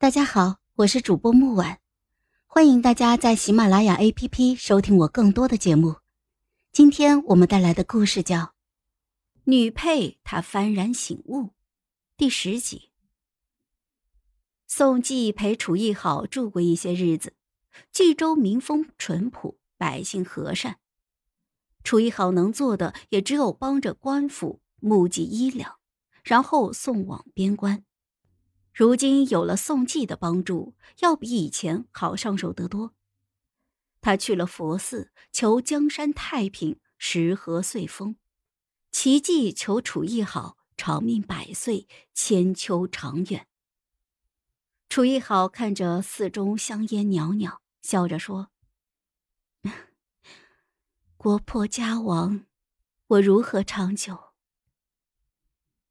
大家好，我是主播木婉，欢迎大家在喜马拉雅 APP 收听我更多的节目。今天我们带来的故事叫《女配她幡然醒悟》第十集。宋季陪楚艺好住过一些日子，冀州民风淳朴，百姓和善。楚艺好能做的也只有帮着官府募集医粮，然后送往边关。如今有了宋季的帮助，要比以前好上手得多。他去了佛寺，求江山太平，时和岁丰；奇迹求楚艺好，长命百岁，千秋长远。楚艺好看着寺中香烟袅袅，笑着说：“国破家亡，我如何长久？”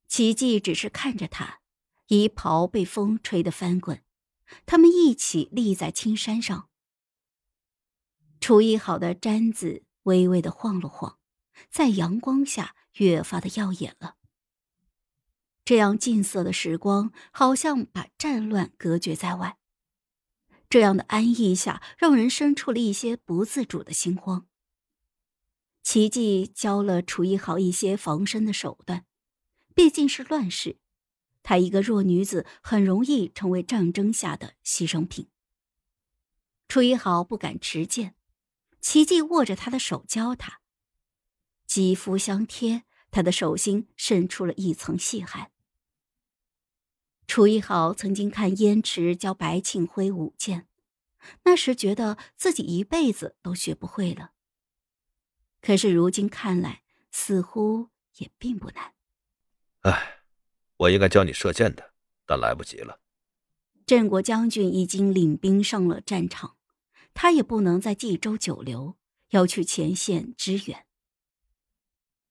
奇迹只是看着他。衣袍被风吹得翻滚，他们一起立在青山上。处理好的毡子微微的晃了晃，在阳光下越发的耀眼了。这样近色的时光，好像把战乱隔绝在外。这样的安逸下，让人生出了一些不自主的心慌。奇迹教了楚一豪一些防身的手段，毕竟是乱世。她一个弱女子，很容易成为战争下的牺牲品。楚一豪不敢持剑，奇迹握着他的手教他。肌肤相贴，他的手心渗出了一层细汗。楚一豪曾经看燕池教白庆辉舞剑，那时觉得自己一辈子都学不会了。可是如今看来，似乎也并不难。唉。我应该教你射箭的，但来不及了。镇国将军已经领兵上了战场，他也不能在冀州久留，要去前线支援。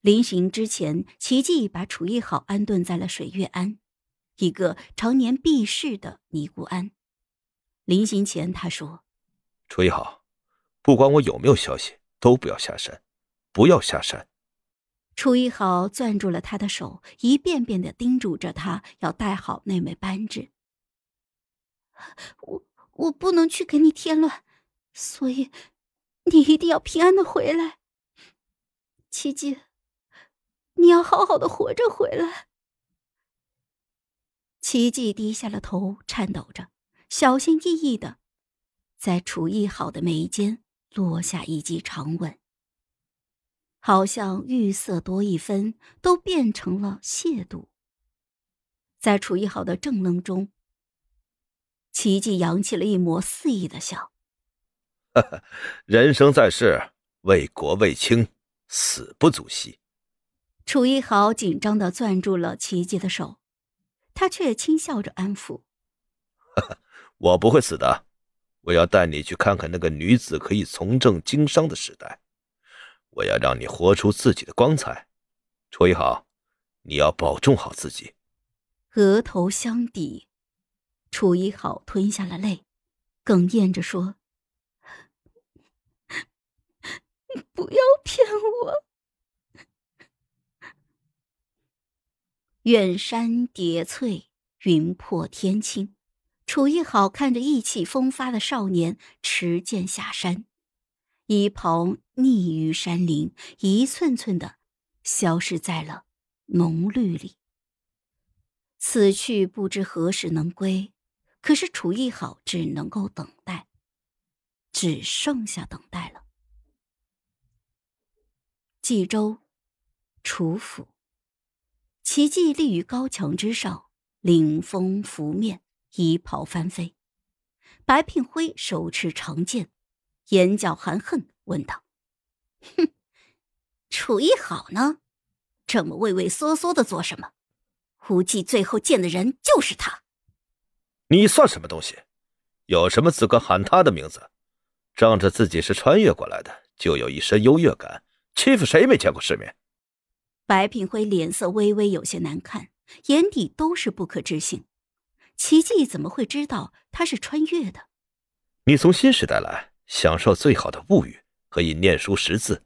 临行之前，奇迹把楚艺好安顿在了水月庵，一个常年避世的尼姑庵。临行前，他说：“楚艺好，不管我有没有消息，都不要下山，不要下山。”楚一豪攥住了他的手，一遍遍的叮嘱着他要带好那枚扳指。我我不能去给你添乱，所以你一定要平安的回来。奇迹，你要好好的活着回来。奇迹低下了头，颤抖着，小心翼翼的，在楚一豪的眉间落下一记长吻。好像欲色多一分，都变成了亵渎。在楚一豪的怔愣中，奇迹扬起了一抹肆意的笑。人生在世，为国为卿，死不足惜。楚一豪紧张的攥住了奇迹的手，他却轻笑着安抚：“我不会死的，我要带你去看看那个女子可以从政经商的时代。”我要让你活出自己的光彩，楚一豪，你要保重好自己。额头相抵，楚一豪吞下了泪，哽咽着说：“不要骗我。”远山叠翠，云破天青。楚一豪看着意气风发的少年持剑下山。衣袍匿于山林，一寸寸的消失在了浓绿里。此去不知何时能归，可是楚艺好只能够等待，只剩下等待了。冀州，楚府，奇迹立于高墙之上，领风拂面，衣袍翻飞。白聘辉手持长剑。眼角含恨问道：“哼，楚艺好呢？这么畏畏缩缩的做什么？无忌最后见的人就是他。你算什么东西？有什么资格喊他的名字？仗着自己是穿越过来的，就有一身优越感，欺负谁没见过世面？”白品辉脸色微微有些难看，眼底都是不可置信。奇迹怎么会知道他是穿越的？你从新时代来。享受最好的物欲，可以念书识字，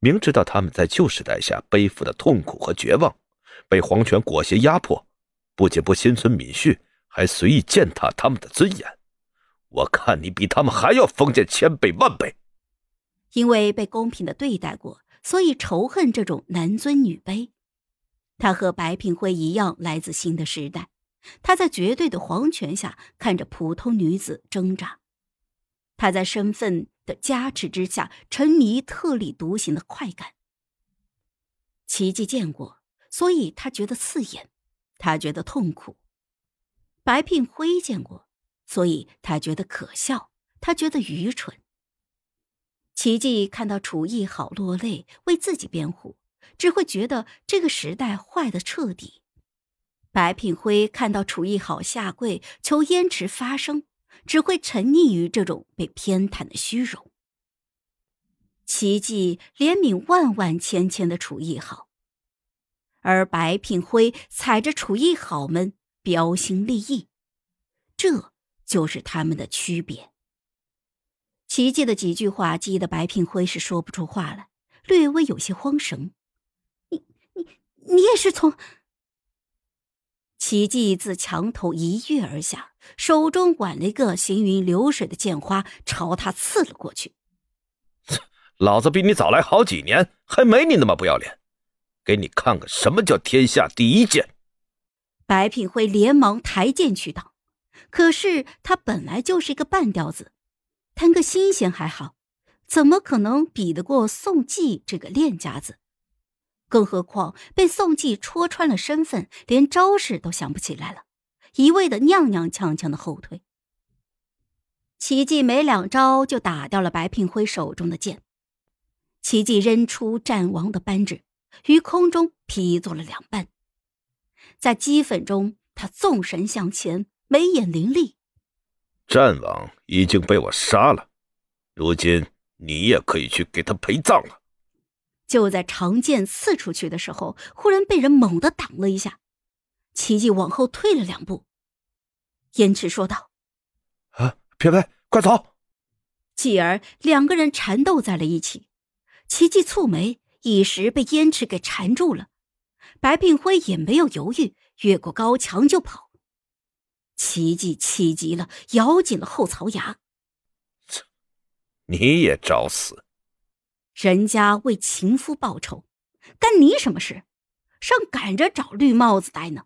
明知道他们在旧时代下背负的痛苦和绝望，被皇权裹挟压迫，不仅不心存敏恤，还随意践踏他们的尊严。我看你比他们还要封建千倍万倍。因为被公平的对待过，所以仇恨这种男尊女卑。他和白平辉一样，来自新的时代。他在绝对的皇权下看着普通女子挣扎，他在身份的加持之下沉迷特立独行的快感。奇迹见过，所以他觉得刺眼，他觉得痛苦。白聘辉见过，所以他觉得可笑，他觉得愚蠢。奇迹看到楚艺好落泪，为自己辩护，只会觉得这个时代坏的彻底。白品辉看到楚艺好下跪求燕池发声，只会沉溺于这种被偏袒的虚荣。奇迹怜悯万万千千的楚艺好，而白品辉踩着楚艺好们标新立异，这就是他们的区别。奇迹的几句话激得白品辉是说不出话来，略微有些慌神。你你你也是从？奇迹自墙头一跃而下，手中挽了一个行云流水的剑花，朝他刺了过去。老子比你早来好几年，还没你那么不要脸。给你看看什么叫天下第一剑！白品辉连忙抬剑去挡，可是他本来就是一个半吊子，贪个新鲜还好，怎么可能比得过宋季这个练家子？更何况被宋季戳穿了身份，连招式都想不起来了，一味的踉踉跄跄的后退。奇迹没两招就打掉了白聘辉手中的剑，奇迹扔出战王的扳指，于空中劈作了两半。在齑粉中，他纵身向前，眉眼凌厉。战王已经被我杀了，如今你也可以去给他陪葬了。就在长剑刺出去的时候，忽然被人猛地挡了一下，奇迹往后退了两步。燕池说道：“啊，撇飞，快走！”继而两个人缠斗在了一起。奇迹蹙眉，一时被燕池给缠住了。白聘辉也没有犹豫，越过高墙就跑。奇迹气急了，咬紧了后槽牙：“你也找死！”人家为情夫报仇，干你什么事？上赶着找绿帽子戴呢。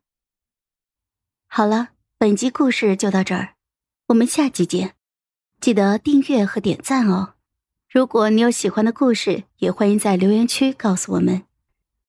好了，本集故事就到这儿，我们下集见，记得订阅和点赞哦。如果你有喜欢的故事，也欢迎在留言区告诉我们。